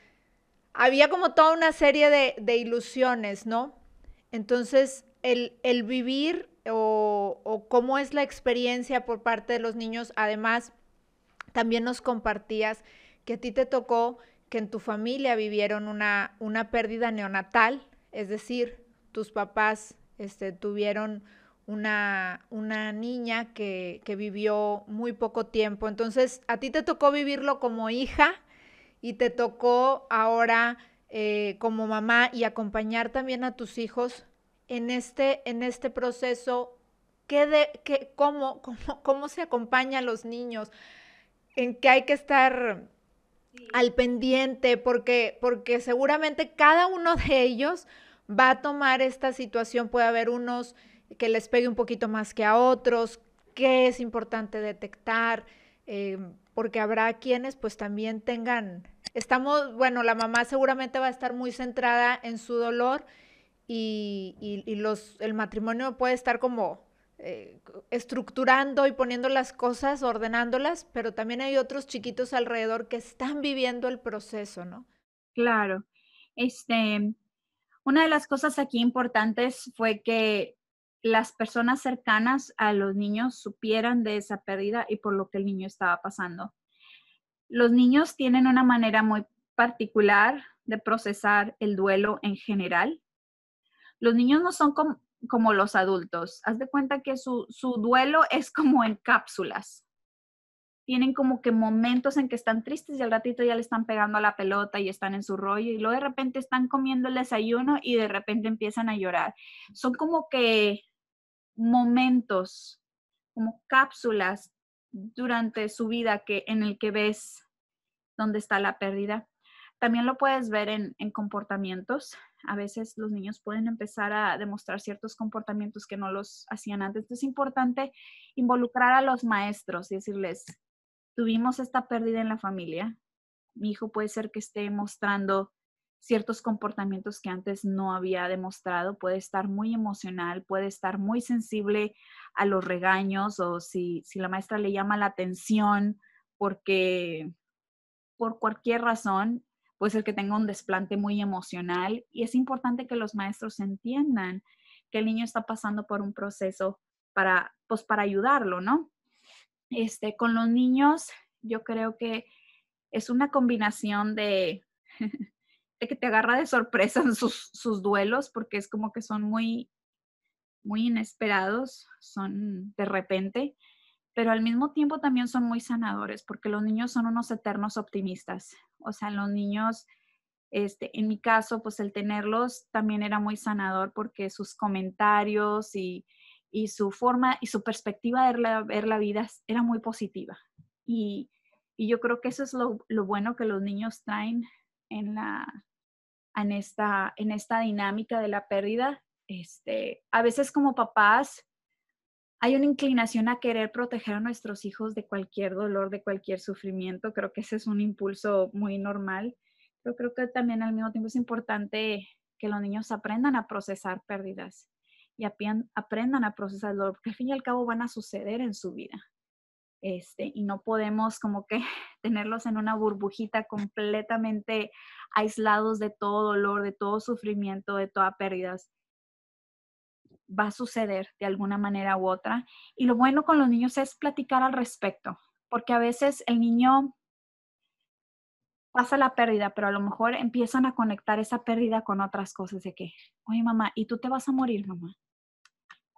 había como toda una serie de, ilusiones, ¿no? Entonces, el, vivir o, o cómo es la experiencia por parte de los niños, además, también nos compartías que a ti te tocó que en tu familia vivieron una, una pérdida neonatal, es decir, tus papás este, tuvieron una, una niña que, que, vivió muy poco tiempo. Entonces, a ti te tocó vivirlo como hija y te tocó ahora eh, como mamá y acompañar también a tus hijos en este, en este proceso. ¿Qué de, qué, cómo, cómo, ¿Cómo se acompaña a los niños? en que hay que estar al pendiente porque, porque seguramente cada uno de ellos va a tomar esta situación. Puede haber unos que les pegue un poquito más que a otros, que es importante detectar, eh, porque habrá quienes pues también tengan, estamos, bueno, la mamá seguramente va a estar muy centrada en su dolor y, el matrimonio puede estar como eh, estructurando y poniendo las cosas, ordenándolas, pero también hay otros chiquitos alrededor que están viviendo el proceso, ¿no? Claro. Este, una de las cosas aquí importantes fue que las personas cercanas a los niños supieran de esa pérdida y por lo que el niño estaba pasando. Los niños tienen una manera muy particular de procesar el duelo en general. Los niños no son como, los adultos. Haz de cuenta que su, su duelo [LAUGHS] es como en cápsulas tienen como que momentos en que están tristes y al ratito ya le están pegando a la pelota y están en su rollo y luego de repente están comiendo el desayuno y de repente empiezan a llorar. Son como que momentos, como cápsulas durante su vida que en el que ves dónde está la pérdida. También lo puedes ver en, en comportamientos. A veces los niños pueden empezar a demostrar ciertos comportamientos que no los hacían antes. Entonces es importante involucrar a los maestros y decirles, tuvimos esta pérdida en la familia, mi hijo puede ser que esté mostrando ciertos comportamientos que antes no había demostrado, puede estar muy emocional, puede estar muy sensible a los regaños o si, si la maestra le llama la atención porque por cualquier razón puede ser que tenga un desplante muy emocional y es importante que los maestros entiendan que el niño está pasando por un proceso para, pues, para ayudarlo, ¿no? Este, con los niños, yo creo que es una combinación de, [LAUGHS] que te agarra de sorpresa en sus, sus, duelos, porque es como que son muy, muy inesperados, son de repente, pero al mismo tiempo también son muy sanadores, porque los niños son unos eternos optimistas. O sea, los niños, este, en mi caso, pues el tenerlos también era muy sanador porque sus comentarios y y su forma y su perspectiva de ver la, vida era muy positiva. Y, yo creo que eso es lo, bueno que los niños traen en, la, en, esta, en esta dinámica de la pérdida. Este, a veces como papás hay una inclinación a querer proteger a nuestros hijos de cualquier dolor, de cualquier sufrimiento. Creo que ese es un impulso muy normal. Pero creo que también al mismo tiempo es importante que los niños aprendan a procesar pérdidas y aprendan a procesarlo, porque al fin y al cabo van a suceder en su vida. Este, y no podemos como que [LAUGHS] tenerlos en una burbujita completamente aislados de todo dolor, de todo sufrimiento, de toda pérdidas. Va a suceder de alguna manera u otra. Y lo bueno con los niños es platicar al respecto, porque a veces el niño pasa la pérdida, pero a lo mejor empiezan a conectar esa pérdida con otras cosas de que, oye mamá, ¿y tú te vas a morir, mamá?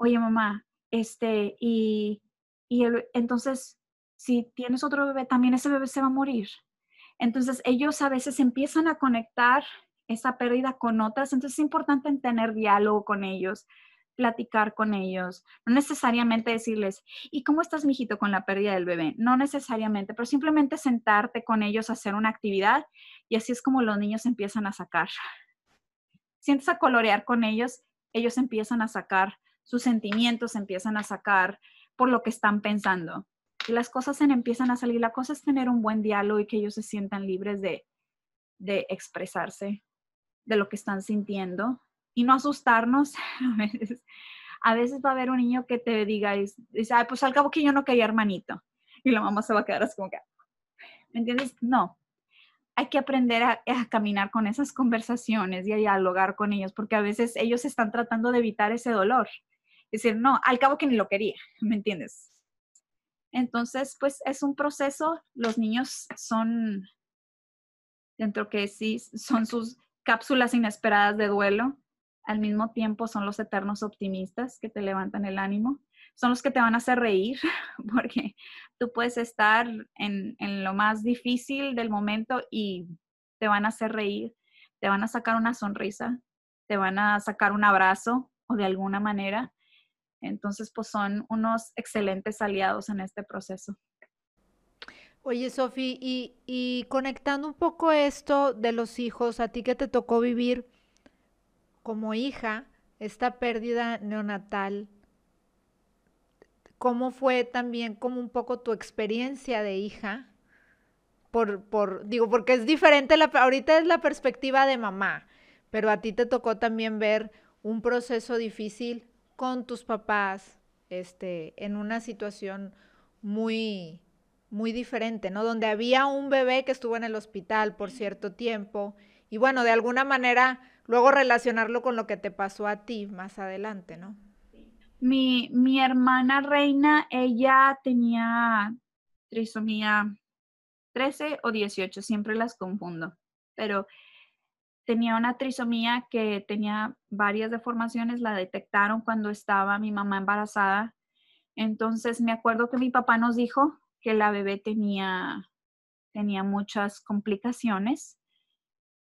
oye mamá, este, y, y entonces, si tienes otro bebé, también ese bebé se va a morir. Entonces, ellos a veces empiezan a conectar esa pérdida con otras, entonces es importante tener diálogo con ellos, platicar con ellos, no necesariamente decirles, ¿y cómo estás, mijito, con la pérdida del bebé? No necesariamente, pero simplemente sentarte con ellos, hacer una actividad y así es como los niños empiezan a sacar. Sientes a colorear con ellos, ellos empiezan a sacar sus sentimientos empiezan a sacar por lo que están pensando. Y las cosas se empiezan a salir. La cosa es tener un buen diálogo y que ellos se sientan libres de, de expresarse de lo que están sintiendo y no asustarnos. [LAUGHS] A veces, a veces va a haber un niño que te diga, dice, Ay, pues al cabo que yo no quería hermanito. Y la mamá se va a quedar así como que, ¿me entiendes? No, hay que aprender a, caminar con esas conversaciones y a dialogar con ellos, porque a veces ellos están tratando de evitar ese dolor. Decir, no, al cabo que ni lo quería, [LAUGHS] ¿me entiendes? Entonces, pues es un proceso, los niños son, dentro que sí, son sus cápsulas inesperadas de duelo, al mismo tiempo son los eternos optimistas que te levantan el ánimo, son los que te van a hacer reír, [LAUGHS] porque tú puedes estar en, en lo más difícil del momento y te van a hacer reír, te van a sacar una sonrisa, te van a sacar un abrazo o de alguna manera entonces, pues son unos excelentes aliados en este proceso. Oye, Sofi, y, conectando un poco esto de los hijos, a ti que te tocó vivir como hija esta pérdida neonatal, ¿cómo fue también como un poco tu experiencia de hija? Por, por, digo, porque es diferente, la, ahorita es la perspectiva de mamá, pero a ti te tocó también ver un proceso difícil con tus papás, este, en una situación muy, muy diferente, ¿no? Donde había un bebé que estuvo en el hospital por cierto tiempo y bueno, de alguna manera luego relacionarlo con lo que te pasó a ti más adelante, ¿no? Mi, mi hermana Reina, ella tenía trisomía 13 o 18, siempre las confundo, pero tenía una trisomía que tenía varias deformaciones, la detectaron cuando estaba mi mamá embarazada. Entonces me acuerdo que mi papá nos dijo que la bebé tenía, tenía muchas complicaciones,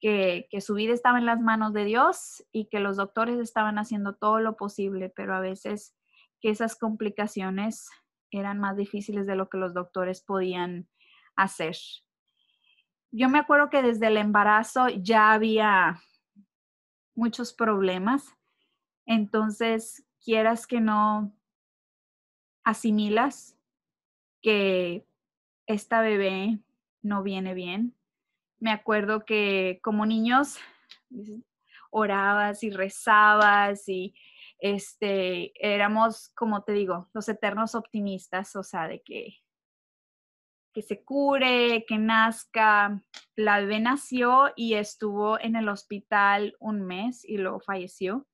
que, que su vida estaba en las manos de Dios y que los doctores estaban haciendo todo lo posible, pero a veces que esas complicaciones eran más difíciles de lo que los doctores podían hacer. Yo me acuerdo que desde el embarazo ya había muchos problemas, entonces quieras que no asimilas que esta bebé no viene bien. Me acuerdo que como niños orabas y rezabas y este éramos como te digo, los eternos optimistas, o sea, de que que se cure, que nazca. La bebé nació y estuvo en el hospital un mes y luego falleció.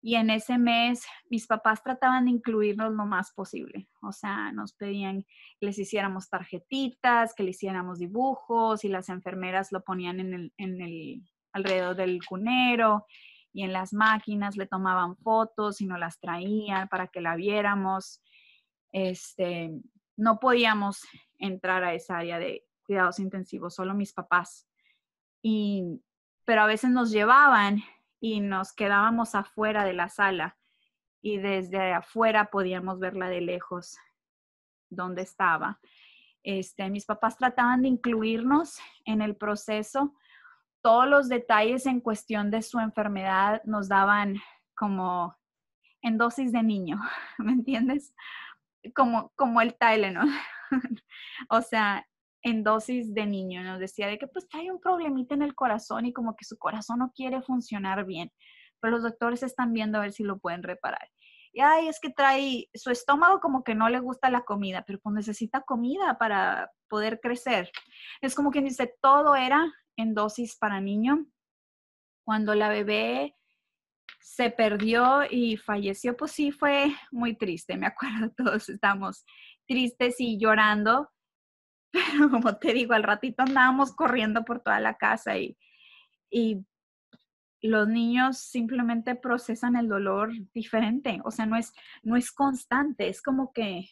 Y en ese mes mis papás trataban de incluirnos lo más posible. O sea, nos pedían que les hiciéramos tarjetitas, que le hiciéramos dibujos y las enfermeras lo ponían en el, alrededor del cunero y en las máquinas le tomaban fotos y nos las traían para que la viéramos. Este, no podíamos entrar a esa área de cuidados intensivos, solo mis papás. Y, pero a veces nos llevaban y nos quedábamos afuera de la sala y desde afuera podíamos verla de lejos donde estaba. Este, mis papás trataban de incluirnos en el proceso. Todos los detalles en cuestión de su enfermedad nos daban como en dosis de niño, [LAUGHS] ¿me entiendes? Como, como el Tylenol. [LAUGHS] o sea, en dosis de niño, nos decía de que pues hay un problemita en el corazón y como que su corazón no quiere funcionar bien, pero los doctores están viendo a ver si lo pueden reparar. Y ay, es que trae su estómago como que no le gusta la comida, pero pues necesita comida para poder crecer. Es como quien dice, todo era en dosis para niño. Cuando la bebé se perdió y falleció, pues sí fue muy triste, me [LAUGHS] acuerdo, todos estamos tristes y llorando, [LAUGHS] pero como te digo, al ratito andábamos corriendo por toda la casa y, y los niños simplemente procesan el dolor diferente, o sea, no es, no es constante, es como que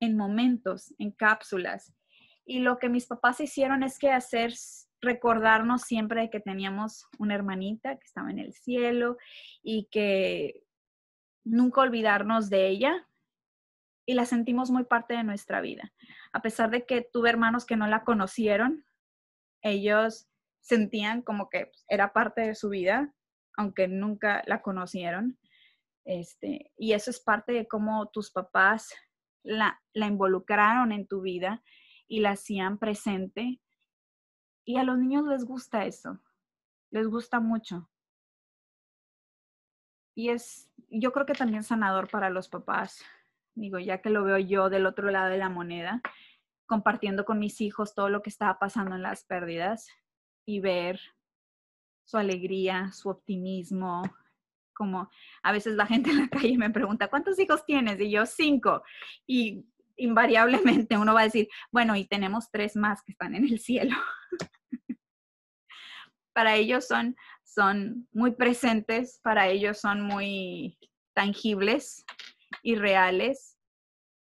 en momentos, en cápsulas. Y lo que mis papás hicieron es que hacer recordarnos siempre que teníamos una hermanita que estaba en el cielo y que nunca olvidarnos de ella, y la sentimos muy parte de nuestra vida. A pesar de que tuve hermanos que no la conocieron, ellos sentían como que pues, era parte de su vida, aunque nunca la conocieron. Este, y eso es parte de cómo tus papás la, la involucraron en tu vida y la hacían presente. Y a los niños les gusta eso, les gusta mucho. Y es, yo creo que también sanador para los papás digo, ya que lo veo yo del otro lado de la moneda, compartiendo con mis hijos todo lo que estaba pasando en las pérdidas y ver su alegría, su optimismo, como a veces la gente en la calle me pregunta, ¿cuántos hijos tienes? Y yo, cinco. Y invariablemente uno va a decir, bueno, y tenemos tres más que están en el cielo. [LAUGHS] para ellos son, son muy presentes, para ellos son muy tangibles y reales.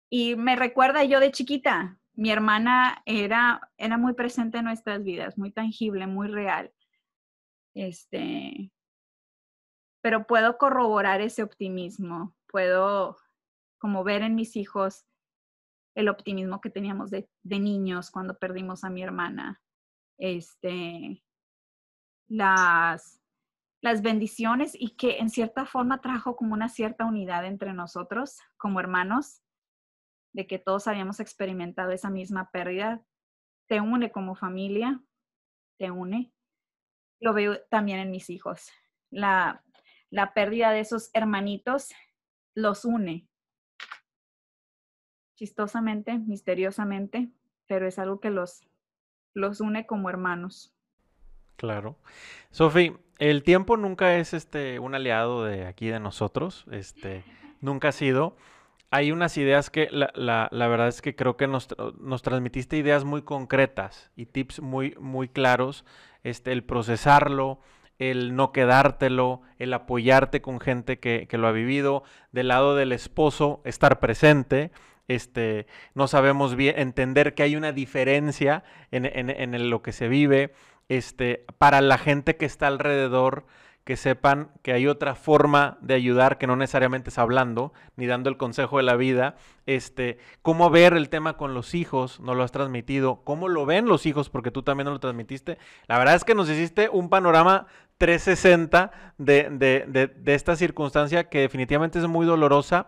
Y me recuerda yo de chiquita, mi hermana era, era muy presente en nuestras vidas, muy tangible, muy real. Este, pero puedo corroborar ese optimismo, puedo como ver en mis hijos el optimismo que teníamos de, niños cuando perdimos a mi hermana. Este, las, las bendiciones y que en cierta forma trajo como una cierta unidad entre nosotros como hermanos, de que todos habíamos experimentado esa misma pérdida. Te une como familia, te une. Lo veo también en mis hijos. La, la pérdida de esos hermanitos los une. Chistosamente, misteriosamente, pero es algo que los, los une como hermanos. Claro. Sofi, el tiempo nunca es este un aliado de aquí de nosotros, este, [LAUGHS] nunca ha sido. Hay unas ideas que la, la, la verdad es que creo que nos, nos, transmitiste ideas muy concretas y tips muy, muy claros, este, el procesarlo, el no quedártelo, el apoyarte con gente que, que, lo ha vivido, del lado del esposo, estar presente, este, no sabemos bien, entender que hay una diferencia en, lo que se vive, este, para la gente que está alrededor, que sepan que hay otra forma de ayudar que no necesariamente es hablando ni dando el consejo de la vida, este, cómo ver el tema con los hijos, no lo has transmitido, cómo lo ven los hijos porque tú también no lo transmitiste. La verdad es que nos hiciste un panorama 360 de, de, de, de esta circunstancia que definitivamente es muy dolorosa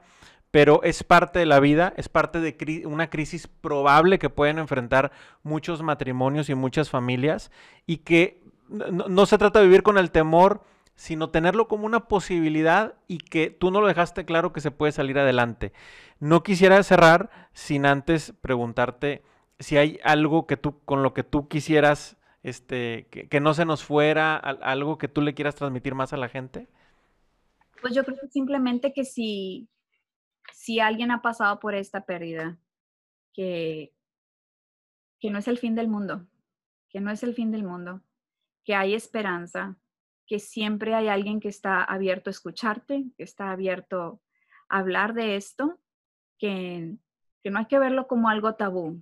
pero es parte de la vida, es parte de una crisis probable que pueden enfrentar muchos matrimonios y muchas familias y que no, se trata de vivir con el temor, sino tenerlo como una posibilidad y que tú no lo dejaste claro que se puede salir adelante. No quisiera cerrar sin antes preguntarte si hay algo que tú con lo que tú quisieras este que, que no se nos fuera, algo que tú le quieras transmitir más a la gente. Pues yo creo que simplemente que si si alguien ha pasado por esta pérdida, que, que no es el fin del mundo, que no es el fin del mundo, que hay esperanza, que siempre hay alguien que está abierto a escucharte, que está abierto a hablar de esto, que, no hay que verlo como algo tabú,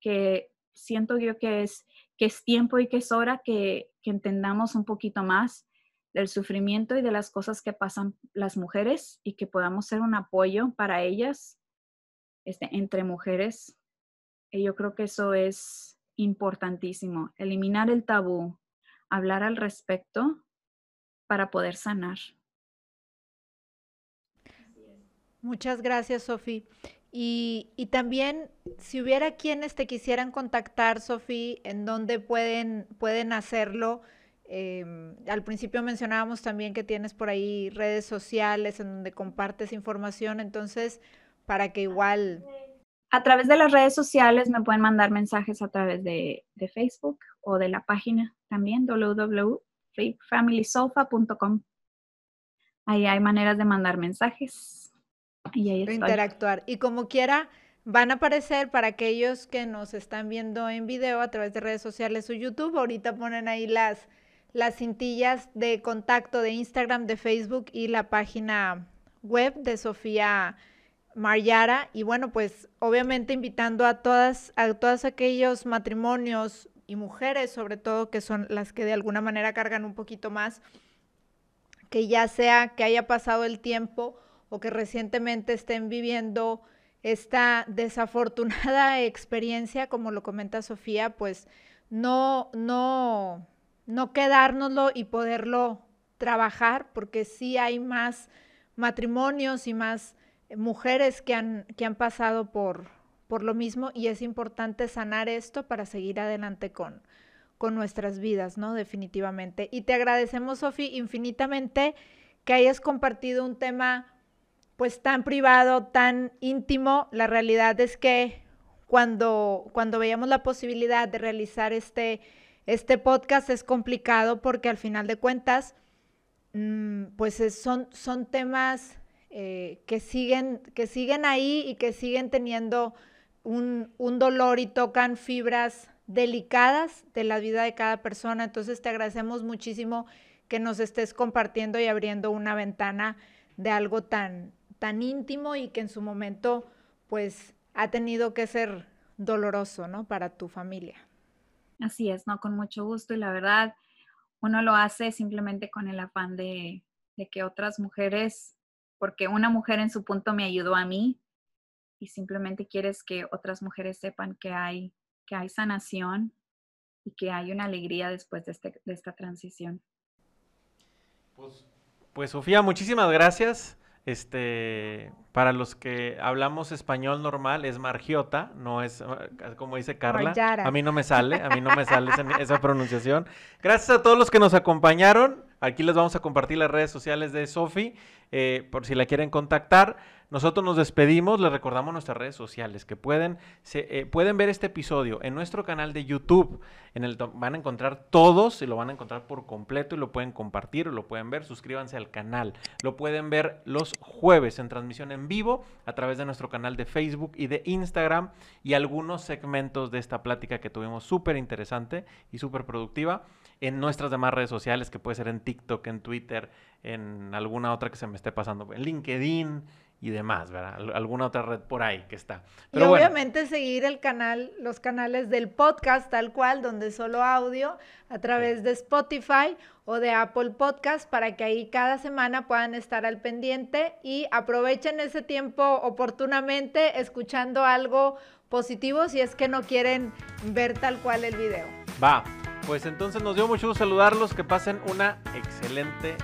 que siento yo que es, que es tiempo y que es hora que, que entendamos un poquito más del sufrimiento y de las cosas que pasan las mujeres y que podamos ser un apoyo para ellas este, entre mujeres. Y yo creo que eso es importantísimo, eliminar el tabú, hablar al respecto para poder sanar. Muchas gracias, Sofi. Y, y, también, si hubiera quienes te quisieran contactar, Sofi, ¿en dónde pueden, pueden hacerlo? Eh, al principio mencionábamos también que tienes por ahí redes sociales en donde compartes información, entonces, para que igual... A través de las redes sociales me pueden mandar mensajes a través de, de Facebook o de la página también, www.familysofa.com. Ahí hay maneras de mandar mensajes. Y ahí estoy. Interactuar. Y como quiera, van a aparecer para aquellos que nos están viendo en video a través de redes sociales o YouTube. Ahorita ponen ahí las las cintillas de contacto de Instagram, de Facebook y la página web de Sofía Maryara. Y bueno, pues obviamente invitando a todas, a todos aquellos matrimonios y mujeres, sobre todo, que son las que de alguna manera cargan un poquito más, que ya sea que haya pasado el tiempo o que recientemente estén viviendo esta desafortunada [LAUGHS] experiencia, como lo comenta Sofía, pues no, no, no quedárnoslo y poderlo trabajar, porque sí hay más matrimonios y más mujeres que han, que han pasado por, por lo mismo y es importante sanar esto para seguir adelante con, con nuestras vidas, ¿no? Definitivamente. Y te agradecemos, Sofi, infinitamente que hayas compartido un tema pues tan privado, tan íntimo. La realidad es que cuando, cuando veíamos la posibilidad de realizar este este podcast es complicado porque al final de cuentas, mmm, pues es, son, son temas eh, que, siguen, que siguen ahí y que siguen teniendo un, un dolor y tocan fibras delicadas de la vida de cada persona. Entonces te agradecemos muchísimo que nos estés compartiendo y abriendo una ventana de algo tan, tan íntimo y que en su momento pues ha tenido que ser doloroso, ¿no? Para tu familia. Así es, ¿no? Con mucho gusto y la verdad, uno lo hace simplemente con el afán de, que otras mujeres, porque una mujer en su punto me ayudó a mí y simplemente quieres que otras mujeres sepan que hay, que hay sanación y que hay una alegría después de, este, esta transición. Pues, pues Sofía, muchísimas gracias. Este, para los que hablamos español normal es margiota, no es como dice Carla. A mí no me sale, a mí no me sale esa, esa, pronunciación. Gracias a todos los que nos acompañaron. Aquí les vamos a compartir las redes sociales de Sofi eh, por si la quieren contactar. Nosotros nos despedimos, les recordamos nuestras redes sociales que pueden, eh, pueden ver este episodio en nuestro canal de YouTube. En el van a encontrar todos y lo van a encontrar por completo y lo pueden compartir o lo pueden ver. Suscríbanse al canal. Lo pueden ver los jueves en transmisión en vivo a través de nuestro canal de Facebook y de Instagram y algunos segmentos de esta plática que tuvimos súper interesante y súper productiva en nuestras demás redes sociales, que puede ser en TikTok, en Twitter, en alguna otra que se me esté pasando, en LinkedIn y demás, ¿verdad? Alguna otra red por ahí que está. Pero y obviamente seguir el canal, los canales del podcast tal cual, donde solo audio, a través de Spotify o de Apple Podcast, para que ahí cada semana puedan estar al pendiente y aprovechen ese tiempo oportunamente escuchando algo positivo si es que no quieren ver tal cual el video. Va, pues entonces nos dio mucho gusto saludarlos, que pasen una excelente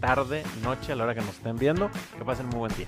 tarde, noche, a la hora que nos estén viendo, que pasen muy buen día.